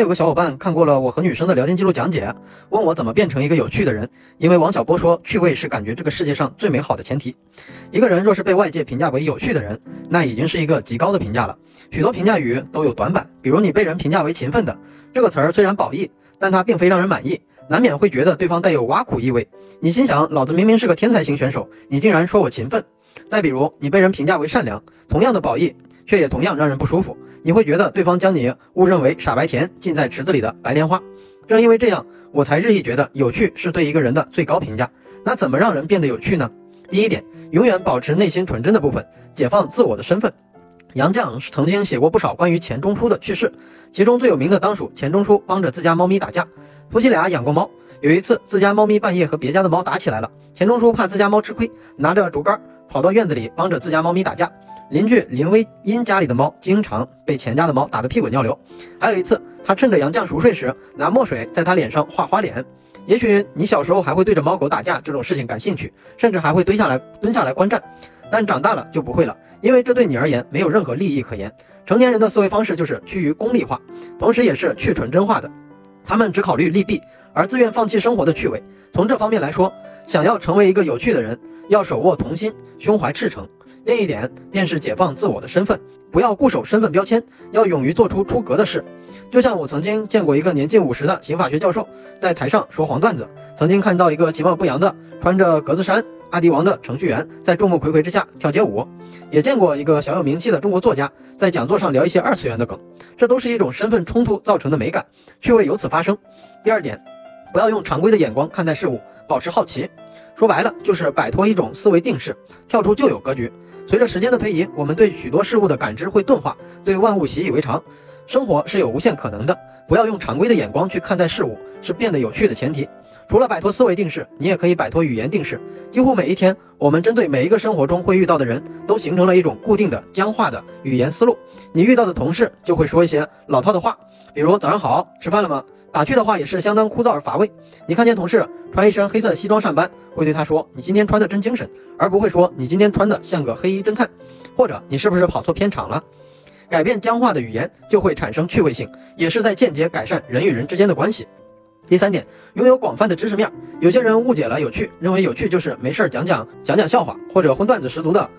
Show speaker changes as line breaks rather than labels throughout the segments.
有个小伙伴看过了我和女生的聊天记录讲解，问我怎么变成一个有趣的人。因为王小波说，趣味是感觉这个世界上最美好的前提。一个人若是被外界评价为有趣的人，那已经是一个极高的评价了。许多评价语都有短板，比如你被人评价为勤奋的，这个词儿虽然褒义，但它并非让人满意，难免会觉得对方带有挖苦意味。你心想，老子明明是个天才型选手，你竟然说我勤奋。再比如，你被人评价为善良，同样的褒义，却也同样让人不舒服。你会觉得对方将你误认为傻白甜，浸在池子里的白莲花。正因为这样，我才日益觉得有趣是对一个人的最高评价。那怎么让人变得有趣呢？第一点，永远保持内心纯真的部分，解放自我的身份。杨绛曾经写过不少关于钱钟书的趣事，其中最有名的当属钱钟书帮着自家猫咪打架。夫妻俩养过猫，有一次自家猫咪半夜和别家的猫打起来了，钱钟书怕自家猫吃亏，拿着竹竿跑到院子里帮着自家猫咪打架。邻居林徽因家里的猫经常被钱家的猫打得屁滚尿流。还有一次，他趁着杨绛熟睡时，拿墨水在他脸上画花脸。也许你小时候还会对着猫狗打架这种事情感兴趣，甚至还会蹲下来蹲下来观战，但长大了就不会了，因为这对你而言没有任何利益可言。成年人的思维方式就是趋于功利化，同时也是去纯真化的，他们只考虑利弊，而自愿放弃生活的趣味。从这方面来说，想要成为一个有趣的人，要手握童心，胸怀赤诚。另一点便是解放自我的身份，不要固守身份标签，要勇于做出出格的事。就像我曾经见过一个年近五十的刑法学教授在台上说黄段子，曾经看到一个其貌不扬的穿着格子衫阿迪王的程序员在众目睽睽之下跳街舞，也见过一个小有名气的中国作家在讲座上聊一些二次元的梗，这都是一种身份冲突造成的美感，趣味由此发生。第二点，不要用常规的眼光看待事物，保持好奇。说白了就是摆脱一种思维定式，跳出旧有格局。随着时间的推移，我们对许多事物的感知会钝化，对万物习以为常。生活是有无限可能的，不要用常规的眼光去看待事物，是变得有趣的前提。除了摆脱思维定式，你也可以摆脱语言定式。几乎每一天，我们针对每一个生活中会遇到的人，都形成了一种固定的僵化的语言思路。你遇到的同事就会说一些老套的话，比如早上好，吃饭了吗？打趣的话也是相当枯燥而乏味。你看见同事穿一身黑色西装上班，会对他说：“你今天穿的真精神”，而不会说：“你今天穿的像个黑衣侦探”，或者“你是不是跑错片场了”。改变僵化的语言，就会产生趣味性，也是在间接改善人与人之间的关系。第三点，拥有广泛的知识面。有些人误解了有趣，认为有趣就是没事儿讲讲讲讲笑话，或者荤段子十足的，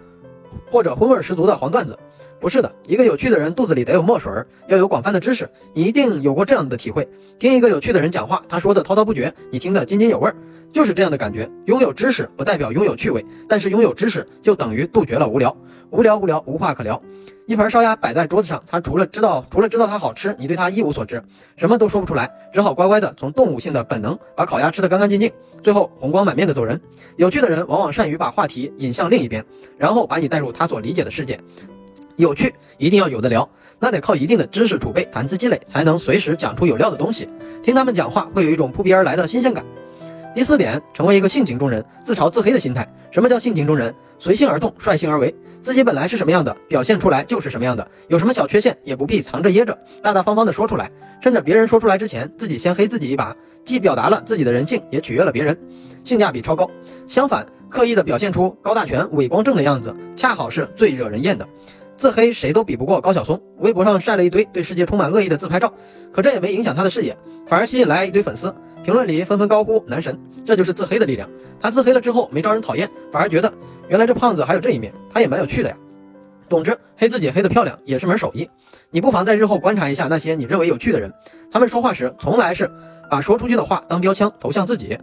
或者荤味十足的黄段子。不是的，一个有趣的人肚子里得有墨水儿，要有广泛的知识。你一定有过这样的体会：听一个有趣的人讲话，他说的滔滔不绝，你听得津津有味儿，就是这样的感觉。拥有知识不代表拥有趣味，但是拥有知识就等于杜绝了无聊。无聊无聊，无话可聊。一盘烧鸭摆在桌子上，他除了知道除了知道它好吃，你对它一无所知，什么都说不出来，只好乖乖的从动物性的本能把烤鸭吃得干干净净，最后红光满面的走人。有趣的人往往善于把话题引向另一边，然后把你带入他所理解的世界。有趣一定要有的聊，那得靠一定的知识储备、谈资积累，才能随时讲出有料的东西。听他们讲话会有一种扑鼻而来的新鲜感。第四点，成为一个性情中人，自嘲自黑的心态。什么叫性情中人？随性而动，率性而为，自己本来是什么样的，表现出来就是什么样的。有什么小缺陷也不必藏着掖着，大大方方的说出来，趁着别人说出来之前，自己先黑自己一把，既表达了自己的人性，也取悦了别人，性价比超高。相反，刻意的表现出高大全、伟光正的样子，恰好是最惹人厌的。自黑谁都比不过高晓松，微博上晒了一堆对世界充满恶意的自拍照，可这也没影响他的事业，反而吸引来一堆粉丝，评论里纷纷高呼男神，这就是自黑的力量。他自黑了之后没招人讨厌，反而觉得原来这胖子还有这一面，他也蛮有趣的呀。总之，黑自己黑得漂亮也是门手艺，你不妨在日后观察一下那些你认为有趣的人，他们说话时从来是把说出去的话当标枪投向自己，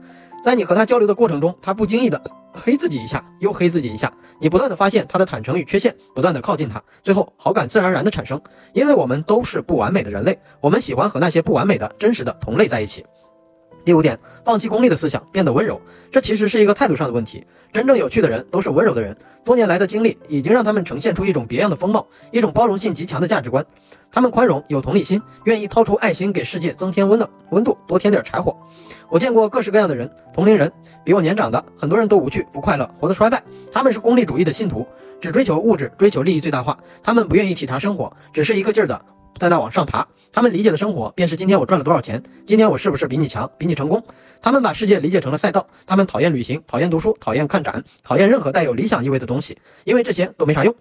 在你和他交流的过程中，他不经意的。黑自己一下，又黑自己一下，你不断的发现他的坦诚与缺陷，不断的靠近他，最后好感自然而然的产生。因为我们都是不完美的人类，我们喜欢和那些不完美的真实的同类在一起。第五点，放弃功利的思想，变得温柔，这其实是一个态度上的问题。真正有趣的人都是温柔的人，多年来的经历已经让他们呈现出一种别样的风貌，一种包容性极强的价值观。他们宽容，有同理心，愿意掏出爱心给世界增添温的温度，多添点柴火。我见过各式各样的人，同龄人，比我年长的，很多人都无趣不快乐，活得衰败。他们是功利主义的信徒，只追求物质，追求利益最大化。他们不愿意体察生活，只是一个劲儿的在那往上爬。他们理解的生活，便是今天我赚了多少钱，今天我是不是比你强，比你成功。他们把世界理解成了赛道。他们讨厌旅行，讨厌读书，讨厌看展，讨厌任何带有理想意味的东西，因为这些都没啥用。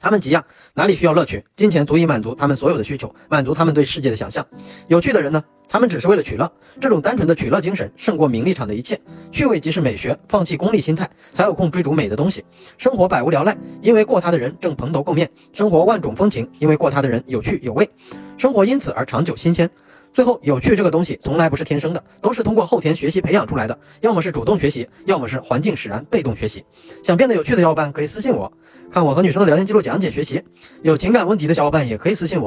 他们急呀，哪里需要乐趣？金钱足以满足他们所有的需求，满足他们对世界的想象。有趣的人呢？他们只是为了取乐。这种单纯的取乐精神胜过名利场的一切。趣味即是美学，放弃功利心态，才有空追逐美的东西。生活百无聊赖，因为过他的人正蓬头垢面；生活万种风情，因为过他的人有趣有味。生活因此而长久新鲜。最后，有趣这个东西从来不是天生的，都是通过后天学习培养出来的。要么是主动学习，要么是环境使然被动学习。想变得有趣的小伙伴可以私信我。看我和女生的聊天记录讲解学习，有情感问题的小伙伴也可以私信我。